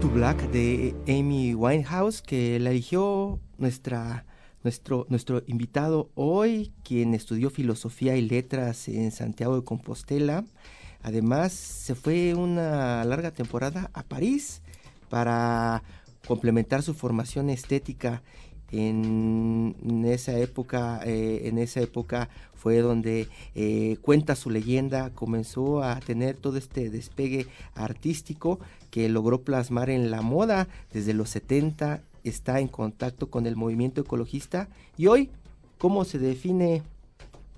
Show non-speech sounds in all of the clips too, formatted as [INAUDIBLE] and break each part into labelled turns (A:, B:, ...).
A: To Black de Amy Winehouse, que la eligió nuestro, nuestro invitado hoy, quien estudió filosofía y letras en Santiago de Compostela. Además, se fue una larga temporada a París para complementar su formación estética en, esa época, eh, en esa época fue donde eh, cuenta su leyenda, comenzó a tener todo este despegue artístico que logró plasmar en la moda desde los 70, está en contacto con el movimiento ecologista y hoy, ¿cómo se define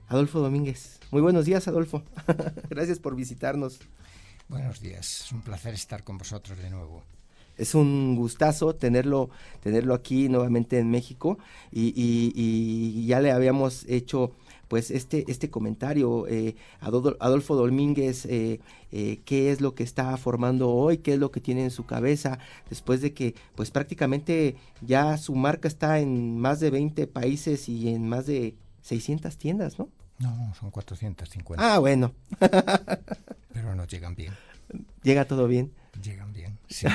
A: Adolfo Domínguez? Muy buenos días, Adolfo. [LAUGHS] Gracias por visitarnos.
B: Buenos días, es un placer estar con vosotros de nuevo
A: es un gustazo tenerlo, tenerlo aquí nuevamente en México y, ya le habíamos hecho pues este, este comentario, eh, Adolfo Domínguez, eh, eh, qué es lo que está formando hoy, qué es lo que tiene en su cabeza, después de que pues prácticamente ya su marca está en más de 20 países y en más de 600 tiendas, ¿no?
B: No, son 450.
A: Ah, bueno.
B: Pero no llegan bien.
A: Llega todo bien.
B: Llegan bien, [LAUGHS] sí.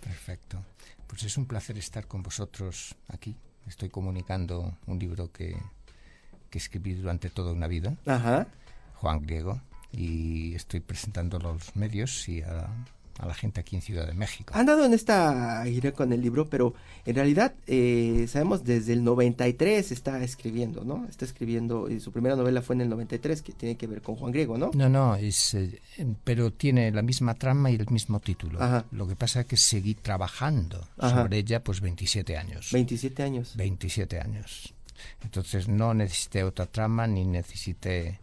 B: Perfecto. Pues es un placer estar con vosotros aquí. Estoy comunicando un libro que, que escribí durante toda una vida,
A: Ajá.
B: Juan Griego, y estoy presentando los medios y a, a la gente aquí en Ciudad de México.
A: Han dado en esta gira con el libro, pero en realidad eh, sabemos desde el 93 está escribiendo, ¿no? Está escribiendo, y su primera novela fue en el 93, que tiene que ver con Juan Griego, ¿no?
B: No, no, es, eh, pero tiene la misma trama y el mismo título.
A: Ajá.
B: Lo que pasa es que seguí trabajando
A: Ajá.
B: sobre ella pues 27 años.
A: 27 años.
B: 27 años. Entonces no necesité otra trama ni necesité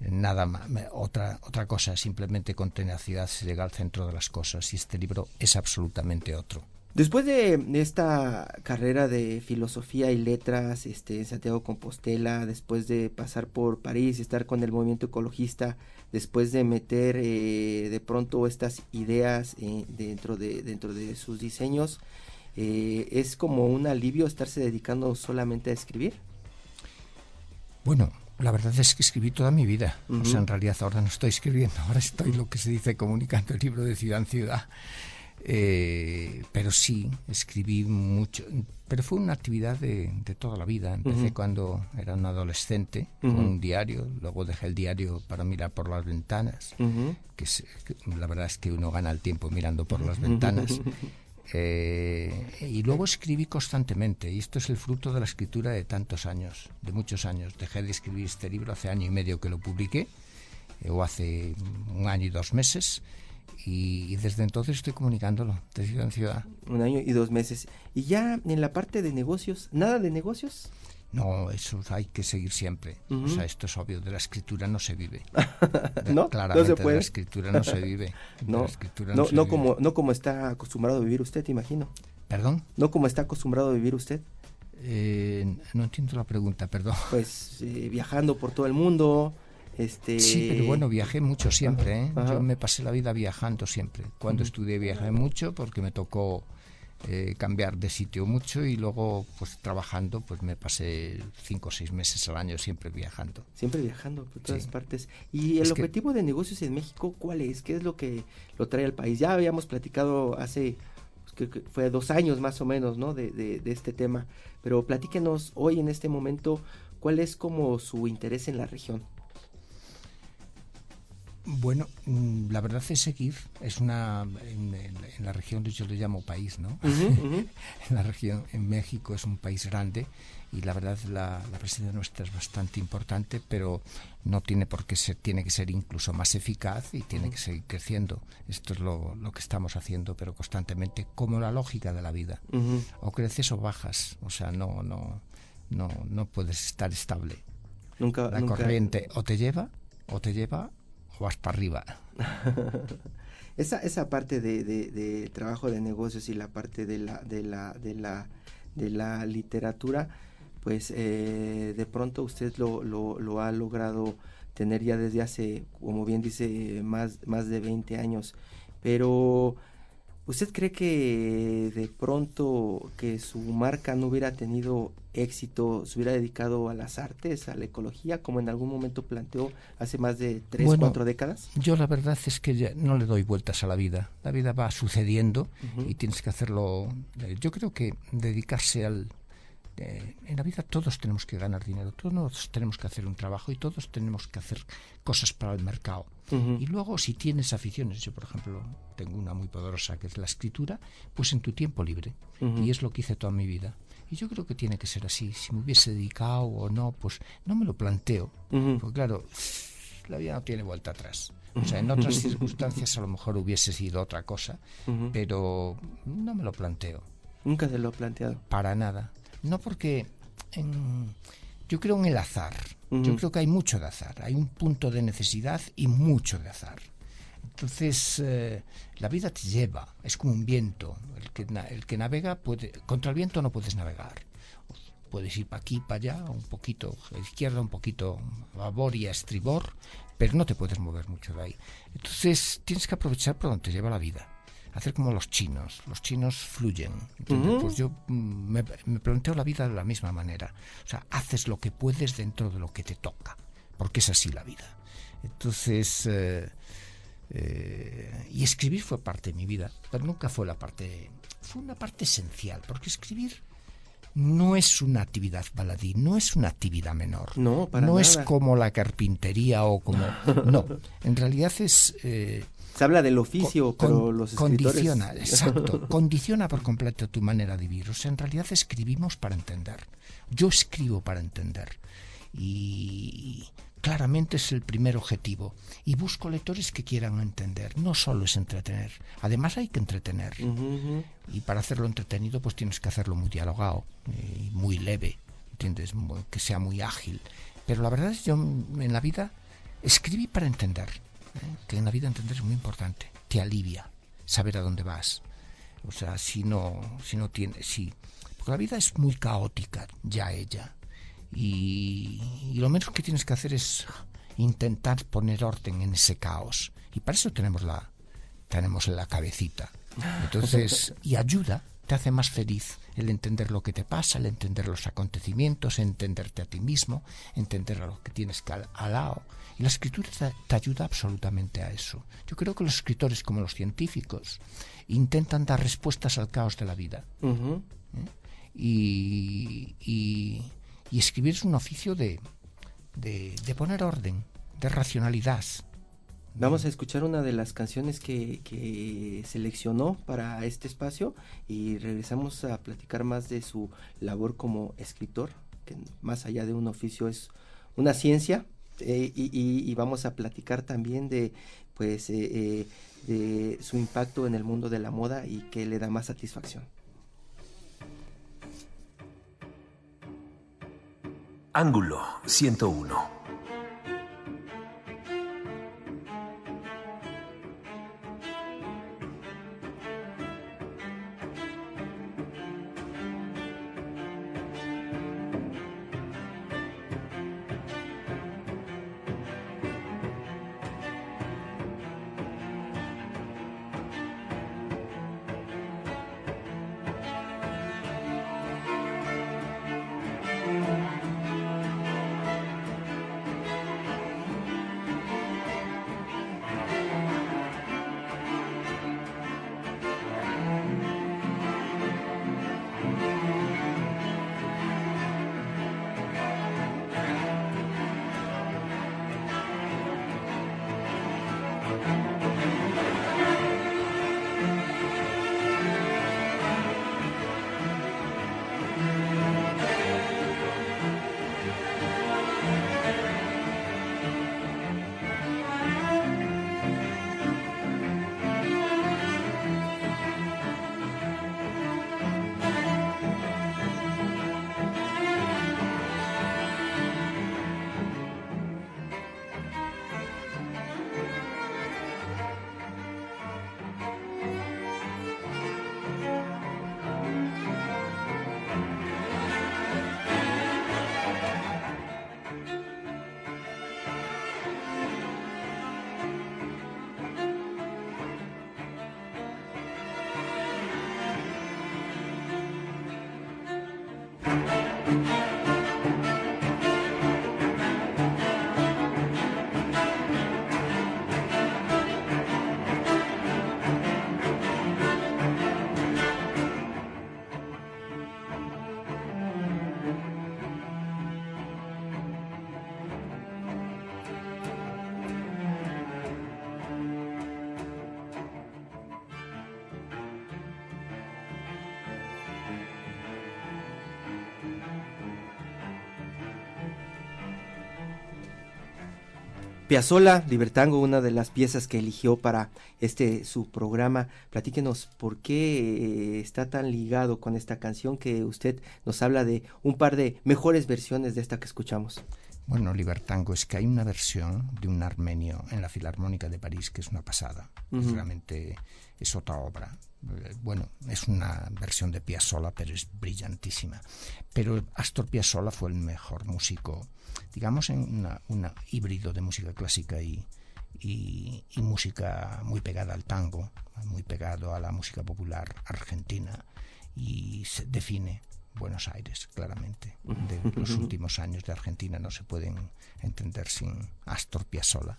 B: nada más, otra, otra cosa, simplemente con tenacidad se llega al centro de las cosas y este libro es absolutamente otro.
A: Después de esta carrera de filosofía y letras este, en Santiago Compostela, después de pasar por París y estar con el movimiento ecologista, después de meter eh, de pronto estas ideas eh, dentro, de, dentro de sus diseños, eh, ¿es como un alivio estarse dedicando solamente a escribir?
B: Bueno, la verdad es que escribí toda mi vida.
A: Uh -huh.
B: O sea, en realidad ahora no estoy escribiendo, [LAUGHS] ahora estoy lo que se dice comunicando el libro de ciudad en ciudad. Eh, pero sí, escribí mucho. Pero fue una actividad de, de toda la vida. Empecé uh -huh. cuando era un adolescente uh -huh. con un diario, luego dejé el diario para mirar por las ventanas, que, es, que, la verdad es que uno gana el tiempo mirando por las ventanas. [LAUGHS] Eh, y luego escribí constantemente, y esto es el fruto de la escritura de tantos años, de muchos años. Dejé de escribir este libro hace año y medio que lo publiqué, eh, o hace un año y dos meses, y, desde entonces estoy comunicándolo de ciudad en ciudad.
A: Un año y dos meses. ¿Y ya en la parte de negocios, nada de negocios?
B: No, eso hay que seguir siempre. Uh -huh. O sea, esto es obvio, de la escritura no se vive. [LAUGHS]
A: ¿No?
B: Claramente
A: no se puede.
B: de la escritura no se vive. [LAUGHS]
A: no,
B: no,
A: no,
B: se
A: no
B: vive.
A: como, no como está acostumbrado a vivir usted, imagino.
B: ¿Perdón?
A: No como está acostumbrado a vivir usted.
B: Eh, no entiendo la pregunta, perdón. [LAUGHS]
A: Pues eh, viajando por todo el mundo. Este...
B: Sí, pero bueno, viajé mucho siempre. ¿eh?
A: Ajá.
B: Yo me pasé la vida viajando siempre. Cuando uh -huh. estudié viajé mucho porque me tocó eh, cambiar de sitio mucho y luego pues trabajando pues me pasé cinco o seis meses al año siempre viajando.
A: Siempre viajando por todas
B: Sí.
A: partes. ¿Y el
B: Es que-
A: objetivo de negocios en México cuál es? ¿Qué es lo que lo trae al país? Ya habíamos platicado hace, pues, que fue dos años más o menos, ¿no? De, de- de este tema. Pero platíquenos hoy en este momento cuál es como su interés en la región.
B: Bueno, mm, la verdad es seguir. Es una en, la región yo le llamo país, ¿no? [LAUGHS] En la región, en México es un país grande y la verdad la, la presencia nuestra es bastante importante, pero no tiene por qué ser, tiene que ser incluso más eficaz y tiene que seguir creciendo. Esto es lo, lo que estamos haciendo, pero constantemente, como la lógica de la vida. O creces o bajas, o sea, no, no, no, no puedes estar estable.
A: Nunca,
B: La
A: nunca-
B: corriente o te lleva, o te lleva, o vas para arriba. [LAUGHS]
A: esa, esa parte de, de- de trabajo de negocios y la parte de la, de la, de la, de la literatura, pues eh, de pronto usted lo, lo, lo ha logrado tener ya desde hace, como bien dice, más, más de 20 años. Pero ¿Usted cree que de pronto que su marca no hubiera tenido éxito, se hubiera dedicado a las artes, a la ecología, como en algún momento planteó hace más de tres, cuatro décadas?
B: Yo la verdad es que no le doy vueltas a la vida. La vida va sucediendo y tienes que hacerlo. Eh, yo creo que dedicarse al, en la vida todos tenemos que ganar dinero, todos tenemos que hacer un trabajo y todos tenemos que hacer cosas para el mercado. Y luego si tienes aficiones, yo por ejemplo tengo una muy poderosa que es la escritura, pues en tu tiempo libre. Y es lo que hice toda mi vida. Y yo creo que tiene que ser así. Si me hubiese dedicado o no, pues no me lo planteo. Porque claro, la vida no tiene vuelta atrás. O sea, en [LAUGHS] otras circunstancias a lo mejor hubiese sido otra cosa, pero no me lo planteo.
A: Nunca se lo he planteado.
B: Para nada. No porque yo creo en el azar. Yo creo que hay mucho de azar. Hay un punto de necesidad y mucho de azar. Entonces, eh, la vida te lleva, es como un viento. El que, el que navega, puede, contra el viento no puedes navegar. Puedes ir para aquí, para allá, un poquito a izquierda, un poquito a babor y a estribor, pero no te puedes mover mucho de ahí. Entonces, tienes que aprovechar por donde te lleva la vida hacer como los chinos. Los chinos fluyen. Pues yo mm, me, planteo la vida de la misma manera. O sea, haces lo que puedes dentro de lo que te toca, porque es así la vida. Entonces, eh, eh, y escribir fue parte de mi vida, pero nunca fue la parte, fue una parte esencial, porque escribir no es una actividad baladí, no es una actividad menor.
A: No, para
B: No es como la carpintería o como... [LAUGHS] No, en realidad es... Eh,
A: se habla del oficio, pero los escritores...
B: Condiciona, exacto, [LAUGHS] condiciona por completo tu manera de vivir. O sea, en realidad escribimos para entender. Yo escribo para entender. Y claramente es el primer objetivo. Y busco lectores que quieran entender. No solo es entretener. Además hay que entretener. Y para hacerlo entretenido, pues tienes que hacerlo muy dialogado y eh, muy leve. ¿Entiendes? Que sea muy ágil. Pero la verdad es que yo en la vida escribí para entender que en la vida entender es muy importante, te alivia saber a dónde vas. O sea, si no, si no tienes, si, porque la vida es muy caótica, ya ella. Y, y, lo menos que tienes que hacer es intentar poner orden en ese caos. Y para eso tenemos la, tenemos la cabecita. Entonces, [LAUGHS] y ayuda, te hace más feliz el entender lo que te pasa, el entender los acontecimientos, entenderte a ti mismo, entender a lo que tienes que al, al lado. Y la escritura te, ayuda absolutamente a eso. Yo creo que los escritores, como los científicos, intentan dar respuestas al caos de la vida. ¿Eh? y, y, escribir es un oficio de, de, poner orden, de racionalidad.
A: Vamos a escuchar una de las canciones que, que, seleccionó para este espacio y regresamos a platicar más de su labor como escritor, que más allá de un oficio es una ciencia eh, y, vamos a platicar también de pues eh, eh, de su impacto en el mundo de la moda y qué le da más satisfacción.
C: Ángulo 101
A: Piazzolla, Libertango, una de las piezas que eligió para este su programa. Platíquenos por qué eh, está tan ligado con esta canción que usted nos habla de un par de mejores versiones de esta que escuchamos.
B: Bueno, Libertango es que hay una versión de un armenio en la Filarmónica de París que es una pasada. Realmente es otra obra. Eh, bueno, es una versión de Piazzolla, pero es brillantísima. Pero Astor Piazzolla fue el mejor músico digamos, en un híbrido de música clásica y, y, música muy pegada al tango, muy pegado a la música popular argentina y se define Buenos Aires, claramente. De los últimos años de Argentina no se pueden entender sin Astor Piazzolla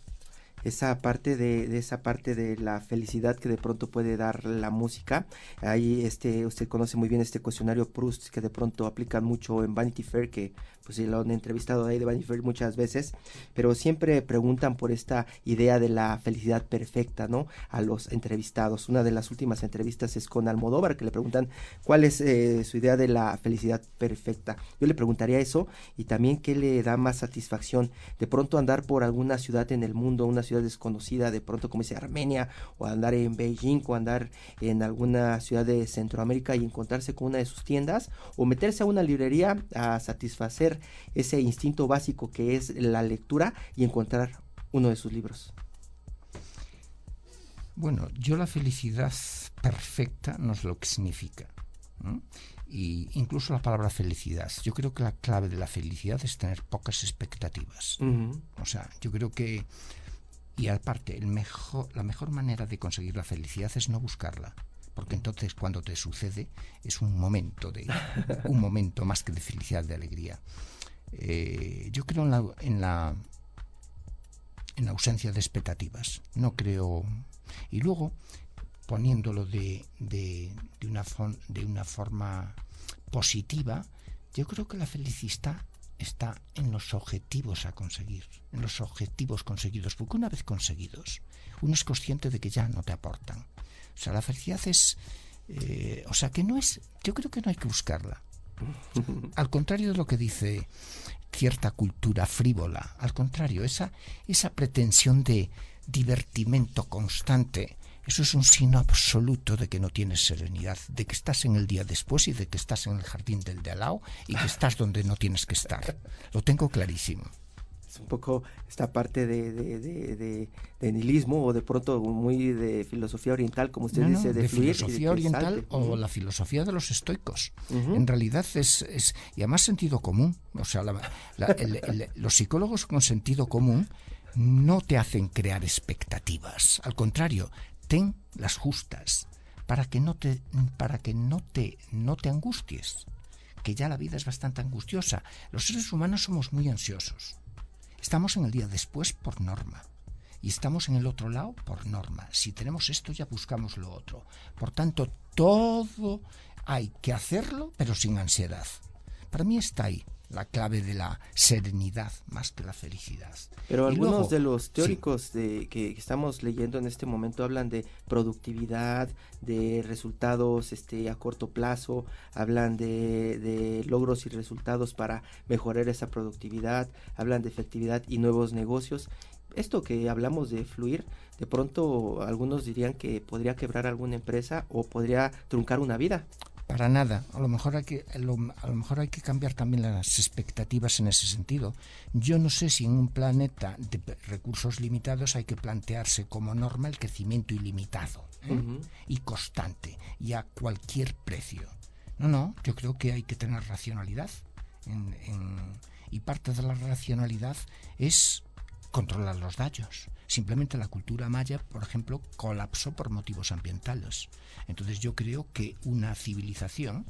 A: esa parte de, esa parte de la felicidad que de pronto puede dar la música. Ahí este usted conoce muy bien este cuestionario Proust que de pronto aplican mucho en Vanity Fair que pues sí lo han entrevistado ahí de Vanity Fair muchas veces, pero siempre preguntan por esta idea de la felicidad perfecta, ¿no? A los entrevistados. Una de las últimas entrevistas es con Almodóvar, que le preguntan cuál es eh, su idea de la felicidad perfecta. Yo le preguntaría eso y también qué le da más satisfacción. De pronto andar por alguna ciudad en el mundo, una ciudad desconocida, de pronto como dice Armenia, o andar en Beijing, o andar en alguna ciudad de Centroamérica y encontrarse con una de sus tiendas, o meterse a una librería a satisfacer ese instinto básico que es la lectura y encontrar uno de sus libros?
B: Bueno, yo la felicidad perfecta no es lo que significa. Y incluso la palabra felicidad. Yo creo que la clave de la felicidad es tener pocas expectativas. O sea, yo creo que y aparte, el mejor, la mejor manera de conseguir la felicidad es no buscarla porque entonces cuando te sucede es un momento de un momento más que de felicidad de alegría eh, yo creo en la, en la en la ausencia de expectativas no creo y luego poniéndolo de, de, de una de una forma positiva yo creo que la felicidad está en los objetivos a conseguir, en los objetivos conseguidos, porque una vez conseguidos, uno es consciente de que ya no te aportan. O sea, la felicidad es... Eh, o sea, que no es... Yo creo que no hay que buscarla. [LAUGHS] Al contrario de lo que dice cierta cultura frívola, al contrario, esa, esa pretensión de divertimento constante, eso es un signo absoluto de que no tienes serenidad, de que estás en el día después y de que estás en el jardín del de al lado y que estás donde no tienes que estar. Lo tengo clarísimo
A: es un poco esta parte de, de, de, nihilismo o de pronto muy de filosofía oriental, como usted dice,
B: de, filosofía oriental o la filosofía de los estoicos. En realidad es, es, y además sentido común. O sea, los psicólogos con sentido común no te hacen crear expectativas. Al contrario, ten las justas para que no te, para que no te, no te angusties que ya la vida es bastante angustiosa. Los seres humanos somos muy ansiosos. Estamos en el día después por norma. Y estamos en el otro lado por norma. Si tenemos esto ya buscamos lo otro. Por tanto, todo hay que hacerlo, pero sin ansiedad. Para mí está ahí la clave de la serenidad más que la felicidad.
A: Pero algunos de los teóricos de, que estamos leyendo en este momento hablan de productividad, de resultados este, a corto plazo, hablan de, de logros y resultados para mejorar esa productividad, hablan de efectividad y nuevos negocios. Esto que hablamos de fluir, de pronto algunos dirían que podría quebrar alguna empresa o podría truncar una vida.
B: Para nada. A lo mejor hay que, a lo, mejor hay que cambiar también las expectativas en ese sentido. Yo no sé si en un planeta de recursos limitados hay que plantearse como norma el crecimiento ilimitado ¿eh? y constante y a cualquier precio. No, no. Yo creo que hay que tener racionalidad y parte de la racionalidad es controlar los daños. Simplemente la cultura maya, por ejemplo, colapsó por motivos ambientales. Entonces yo creo que una civilización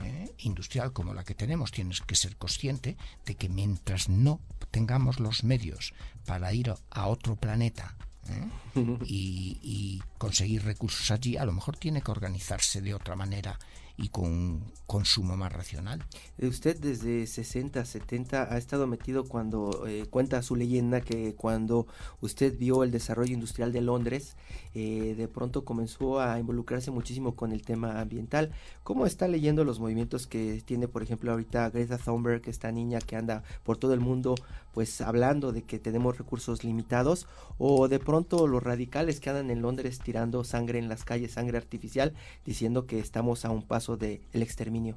B: eh, industrial como la que tenemos tienes que ser consciente de que mientras no tengamos los medios para ir a otro planeta ¿eh? [LAUGHS] y, conseguir recursos allí, a lo mejor tiene que organizarse de otra manera y con un consumo más racional.
A: Eh, usted desde 60, 70 ha estado metido cuando eh, cuenta su leyenda que cuando usted vio el desarrollo industrial de Londres, eh, de pronto comenzó a involucrarse muchísimo con el tema ambiental. ¿Cómo está leyendo los movimientos que tiene, por ejemplo, ahorita Greta Thunberg, esta niña que anda por todo el mundo, pues hablando de que tenemos recursos limitados, o de pronto los radicales que andan en Londres tirando sangre en las calles, sangre artificial, diciendo que estamos a un paso del exterminio?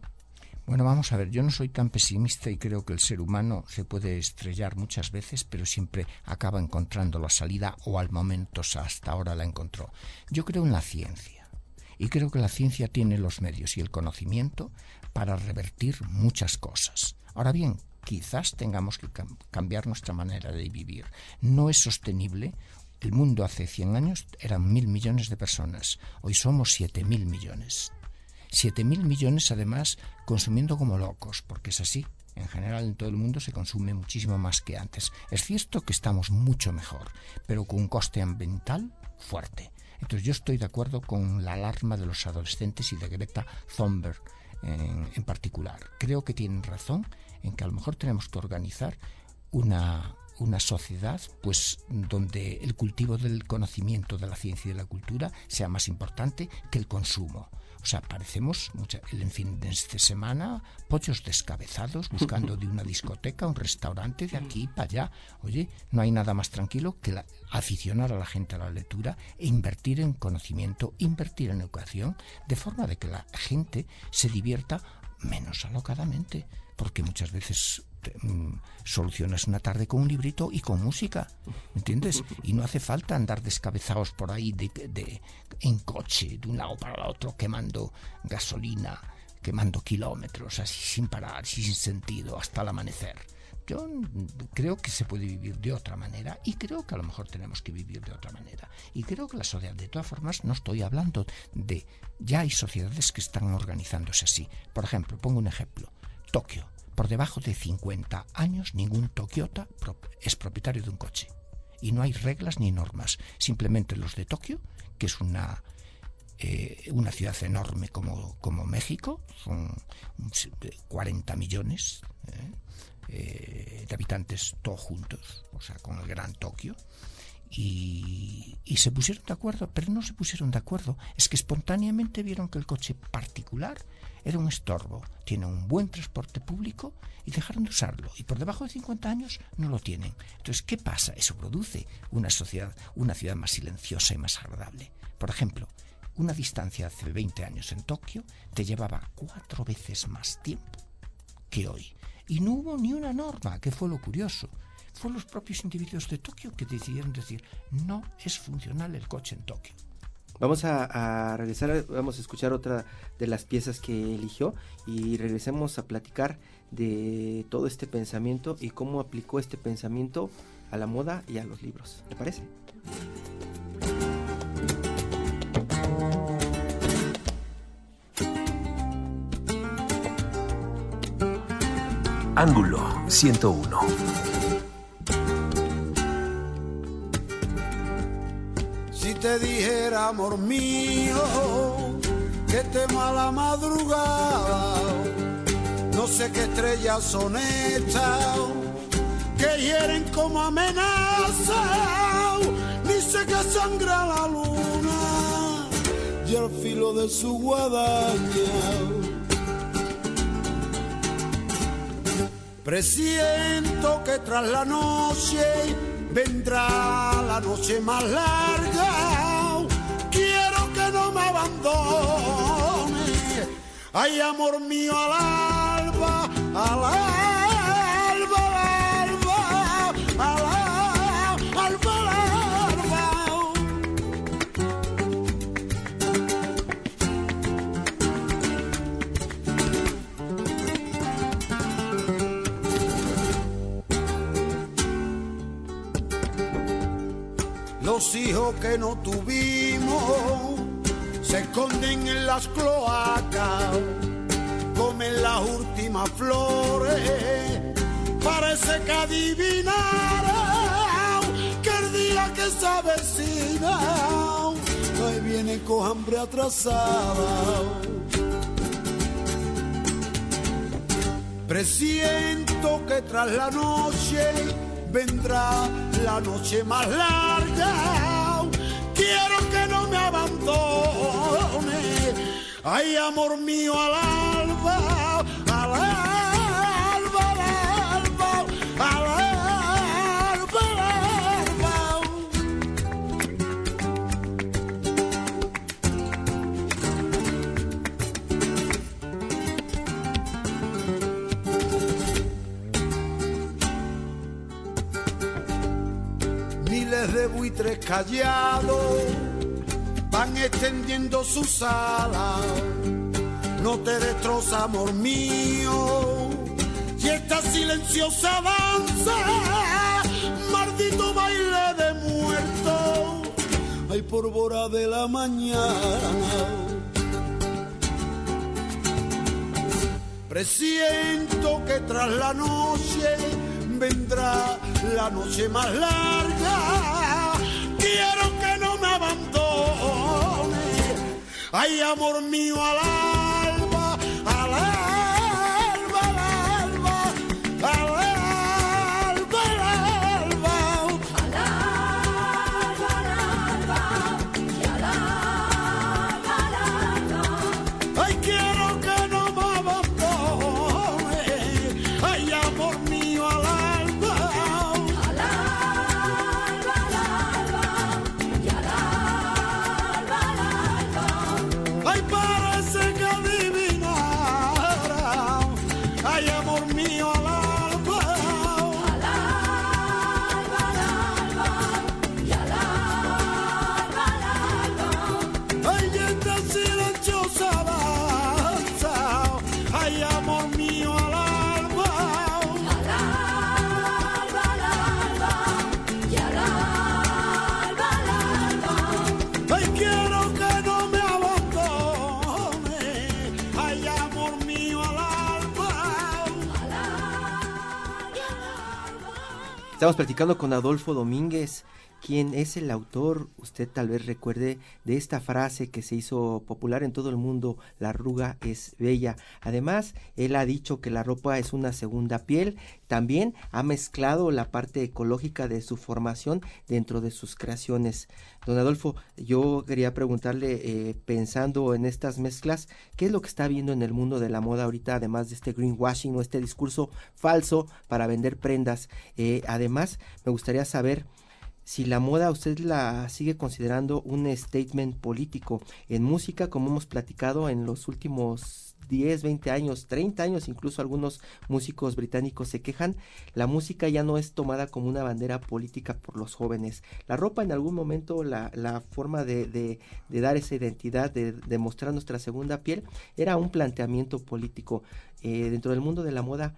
B: Bueno, vamos a ver, yo no soy tan pesimista y creo que el ser humano se puede estrellar muchas veces, pero siempre acaba encontrando la salida o al momento hasta ahora la encontró. Yo creo en la ciencia y creo que la ciencia tiene los medios y el conocimiento para revertir muchas cosas. Ahora bien, quizás tengamos que cambiar nuestra manera de vivir. No es sostenible el mundo hace 100 años eran mil millones de personas, hoy somos siete mil millones. Siete mil millones además consumiendo como locos, porque es así. En general en todo el mundo se consume muchísimo más que antes. Es cierto que estamos mucho mejor, pero con un coste ambiental fuerte. Entonces yo estoy de acuerdo con la alarma de los adolescentes y de Greta Thunberg en, en particular. Creo que tienen razón en que a lo mejor tenemos que organizar una, una sociedad pues donde el cultivo del conocimiento de la ciencia y de la cultura sea más importante que el consumo. O sea, parecemos el fin de esta semana pollos descabezados [LAUGHS] buscando de una discoteca, un restaurante de aquí para allá. Oye, no hay nada más tranquilo que aficionar a la gente a la lectura e invertir en conocimiento, invertir en educación, de forma de que la gente se divierta menos alocadamente, porque muchas veces Mm, solucionas una tarde con un librito y con música, ¿entiendes? Y no hace falta andar descabezados por ahí de, en coche, de un lado para el otro, quemando gasolina, quemando kilómetros, así sin parar, sin sentido, hasta el amanecer. Yo creo que se puede vivir de otra manera y creo que a lo mejor tenemos que vivir de otra manera. Y creo que la sociedad, de todas formas, no estoy hablando de... Ya hay sociedades que están organizándose así. Por ejemplo, pongo un ejemplo. Tokio por debajo de 50 años ningún tokiota es propietario de un coche. Y no hay reglas ni normas. Simplemente los de Tokio, que es una, eh, una ciudad enorme como, como México, son 40 millones eh, eh, de habitantes todos juntos, o sea, con el gran Tokio. Y, se pusieron de acuerdo, pero no se pusieron de acuerdo. Es que espontáneamente vieron que el coche particular era un estorbo. Tiene un buen transporte público y dejaron de usarlo. Y por debajo de 50 años no lo tienen. Entonces, ¿qué pasa? Eso produce una sociedad, una ciudad más silenciosa y más agradable. Por ejemplo, una distancia hace 20 años en Tokio te llevaba cuatro veces más tiempo que hoy. Y no hubo ni una norma, que fue lo curioso. Fueron los propios individuos de Tokio que decidieron decir, no es funcional el coche en Tokio.
A: Vamos a, regresar, vamos a escuchar otra de las piezas que eligió y regresemos a platicar de todo este pensamiento y cómo aplicó este pensamiento a la moda y a los libros. ¿Le parece?
C: Ángulo 101.
D: Te dijera, amor mío, que temo a la madrugada. No sé qué estrellas son estas que hieren como amenaza. Ni sé que sangra la luna y al filo de su guadaña. Presiento que tras la noche vendrá la noche más larga. Quiero que no me abandone. Ay, amor mío, al alba, al alba, Los hijos que no tuvimos se esconden en las cloacas, comen las últimas flores, parece que adivinaron que el día que se avecina, hoy viene con hambre atrasada. Presiento que tras la noche vendrá la noche más larga. Quiero que no me abandone. Ay, amor mío, al alba, Buitres callados van extendiendo sus alas. No te destroza, amor mío, y esta silenciosa danza, maldito baile de muerto, hay pólvora de la mañana. Presiento que tras la noche vendrá la noche más larga. Ay, amor mío, al
A: Estamos platicando con Adolfo Domínguez, quien es el autor, usted tal vez recuerde, de esta frase que se hizo popular en todo el mundo, la arruga es bella. Además, él ha dicho que la ropa es una segunda piel, también ha mezclado la parte ecológica de su formación dentro de sus creaciones. Don Adolfo, yo quería preguntarle, eh, pensando en estas mezclas, ¿qué es lo que está viendo en el mundo de la moda ahorita, además de este greenwashing o este discurso falso para vender prendas? Eh, además, me gustaría saber si la moda usted la sigue considerando un statement político en música, como hemos platicado en los últimos 10, 20 años, 30 años, incluso algunos músicos británicos se quejan, la música ya no es tomada como una bandera política por los jóvenes. La ropa en algún momento, la, la forma de, de, dar esa identidad, de, de, mostrar nuestra segunda piel, era un planteamiento político. Eh, dentro del mundo de la moda,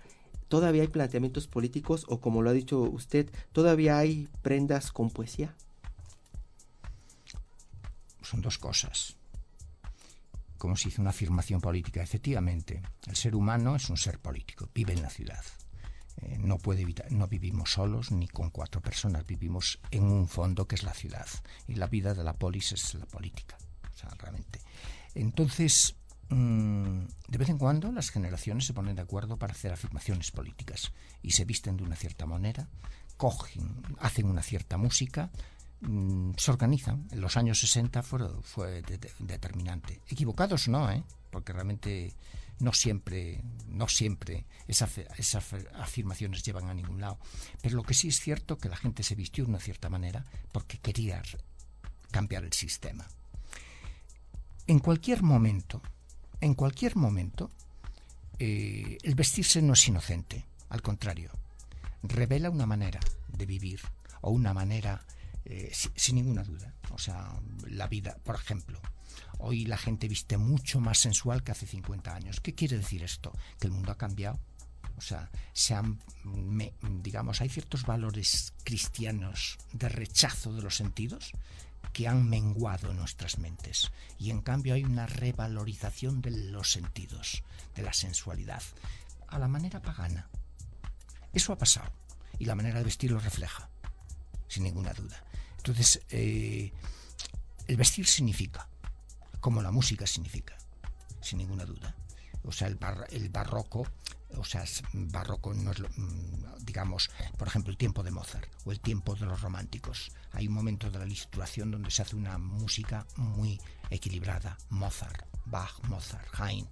A: todavía hay planteamientos políticos o como lo ha dicho usted, todavía hay prendas con poesía.
B: Son dos cosas. Como se hizo una afirmación política, efectivamente, el ser humano es un ser político, vive en la ciudad. Eh, no puede evitar, no vivimos solos ni con cuatro personas, vivimos en un fondo que es la ciudad y la vida de la polis es la política, o sea, realmente. Entonces, de vez en cuando las generaciones se ponen de acuerdo para hacer afirmaciones políticas y se visten de una cierta manera, cogen, hacen una cierta música, mmm, se organizan. En los años 60 fue, fue de, de, determinante. Equivocados no, ¿eh? porque realmente no siempre, no siempre esas, esas afirmaciones llevan a ningún lado. Pero lo que sí es cierto que la gente se vistió de una cierta manera porque quería cambiar el sistema. En cualquier momento, en cualquier momento, eh, el vestirse no es inocente, al contrario, revela una manera de vivir o una manera, eh, sin, ninguna duda. O sea, la vida, por ejemplo, hoy la gente viste mucho más sensual que hace 50 años. ¿Qué quiere decir esto? Que el mundo ha cambiado. O sea, se han, me, digamos, hay ciertos valores cristianos de rechazo de los sentidos que han menguado nuestras mentes y en cambio hay una revalorización de los sentidos, de la sensualidad, a la manera pagana. Eso ha pasado y la manera de vestir lo refleja, sin ninguna duda. Entonces, eh, el vestir significa, como la música significa, sin ninguna duda. O sea, el, el barroco, o sea, barroco no es lo, mm, digamos, por ejemplo, el tiempo de Mozart o el tiempo de los románticos. Hay un momento de la literatura donde se hace una música muy equilibrada. Mozart, Bach, Mozart, Haydn.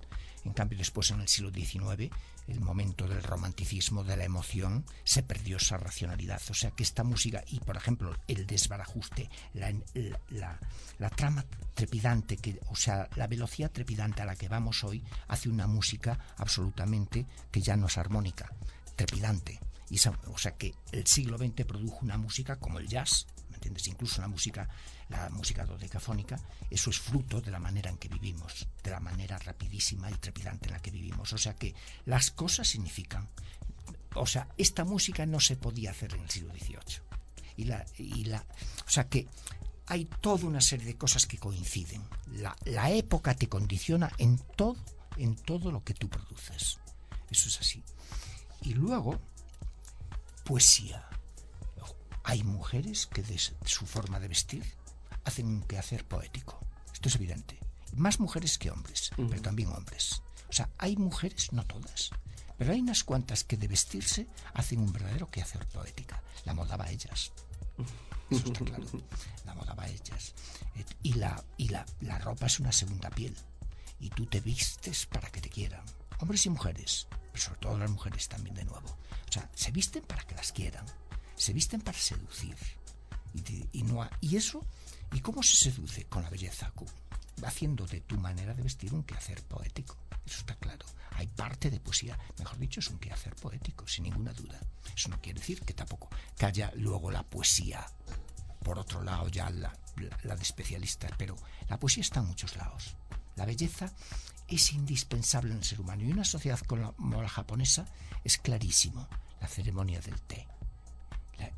B: En cambio, después en el siglo XIX el momento del romanticismo, de la emoción, se perdió esa racionalidad. O sea que esta música, y por ejemplo el desbarajuste, la, trama trepidante, que, o sea, la velocidad trepidante a la que vamos hoy, hace una música absolutamente que ya no es armónica, trepidante. Y o sea que el siglo XX produjo una música como el jazz, ¿me entiendes? Incluso la música la música dodecafónica, eso es fruto de la manera en que vivimos, de la manera rapidísima y trepidante en la que vivimos. O sea que las cosas significan. O sea, esta música no se podía hacer en el siglo XVIII. Y la, y la, o sea que hay toda una serie de cosas que coinciden. La, la época te condiciona en todo, en todo lo que tú produces. Eso es así. Y luego, poesía. Hay mujeres que de su forma de vestir hacen un quehacer poético. Esto es evidente. Más mujeres que hombres, pero también hombres. O sea, hay mujeres, no todas, pero hay unas cuantas que de vestirse hacen un verdadero quehacer poética. La moda va a ellas. Eso está claro. La moda va a ellas. Y, la, y la, la ropa es una segunda piel. Y tú te vistes para que te quieran. Hombres y mujeres, pero sobre todo las mujeres también de nuevo. O sea, se visten para que las quieran. Se visten para seducir. Y, y, no, y eso ¿Y cómo se seduce? Con la belleza, haciendo de tu manera de vestir un quehacer poético. Eso está claro. Hay parte de poesía, mejor dicho, es un quehacer poético, sin ninguna duda. Eso no quiere decir que tampoco haya luego la poesía. Por otro lado, ya la, la de especialistas, pero la poesía está en muchos lados. La belleza es indispensable en el ser humano y una sociedad como la japonesa es clarísimo. La ceremonia del té,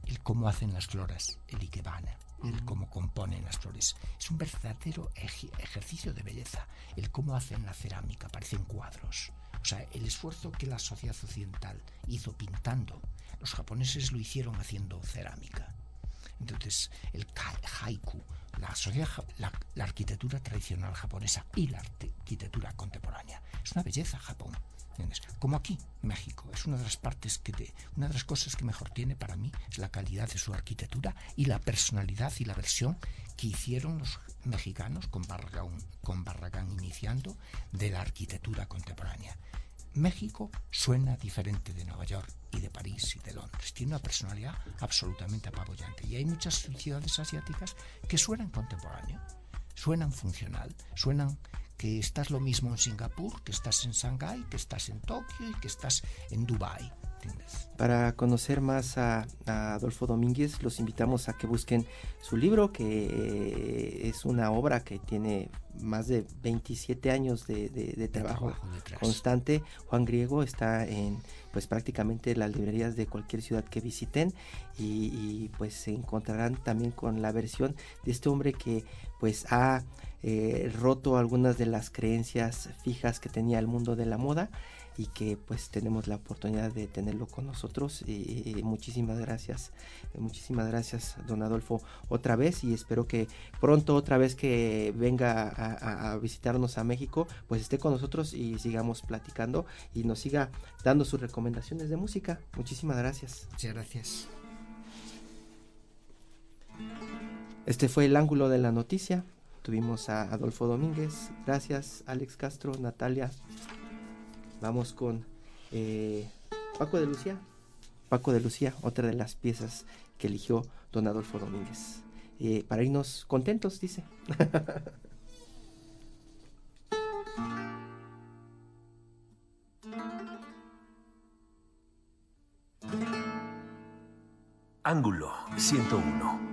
B: el cómo hacen las floras, el ikebana, el cómo componen las flores. Es un verdadero ejercicio de belleza, el cómo hacen la cerámica, parecen cuadros. O sea, el esfuerzo que la sociedad occidental hizo pintando, los japoneses lo hicieron haciendo cerámica. Entonces, el haiku, la, sociedad, la, la arquitectura tradicional japonesa y la arquitectura contemporánea, es una belleza Japón. Como aquí, México, es una de las partes que de, una de las cosas que mejor tiene para mí es la calidad de su arquitectura y la personalidad y la versión que hicieron los mexicanos con Barragán, con Barragán iniciando de la arquitectura contemporánea. México suena diferente de Nueva York y de París y de Londres. Tiene una personalidad absolutamente apabullante. Y hay muchas ciudades asiáticas que suenan contemporáneo, suenan funcional, suenan que estás lo mismo en Singapur, que estás en Shanghái, que estás en Tokio y que estás en Dubái.
A: Para conocer más a, Adolfo Domínguez, los invitamos a que busquen su libro, que es una obra que tiene más de 27 años de, trabajo, constante. Juan Griego está en pues prácticamente las librerías de cualquier ciudad que visiten y, y pues se encontrarán también con la versión de este hombre que pues ha eh, roto algunas de las creencias fijas que tenía el mundo de la moda y que pues tenemos la oportunidad de tenerlo con nosotros. Y, muchísimas gracias muchísimas gracias don Adolfo otra vez. Y espero que pronto otra vez que venga a, visitarnos a México pues esté con nosotros y sigamos platicando y nos siga dando sus recomendaciones de música. Muchísimas gracias.
B: Muchas gracias.
A: Este fue el ángulo de la noticia Tuvimos a Adolfo Domínguez, gracias Alex Castro, Natalia. Vamos con eh, Paco de Lucía. Paco de Lucía, otra de las piezas que eligió don Adolfo Domínguez. Eh, para irnos contentos, dice. [LAUGHS]
C: Ángulo 101.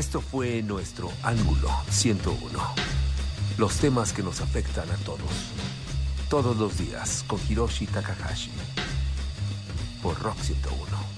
C: Esto fue nuestro Ángulo 101. Los temas que nos afectan a todos. Todos los días con Hiroshi Takahashi. Por Rock 101.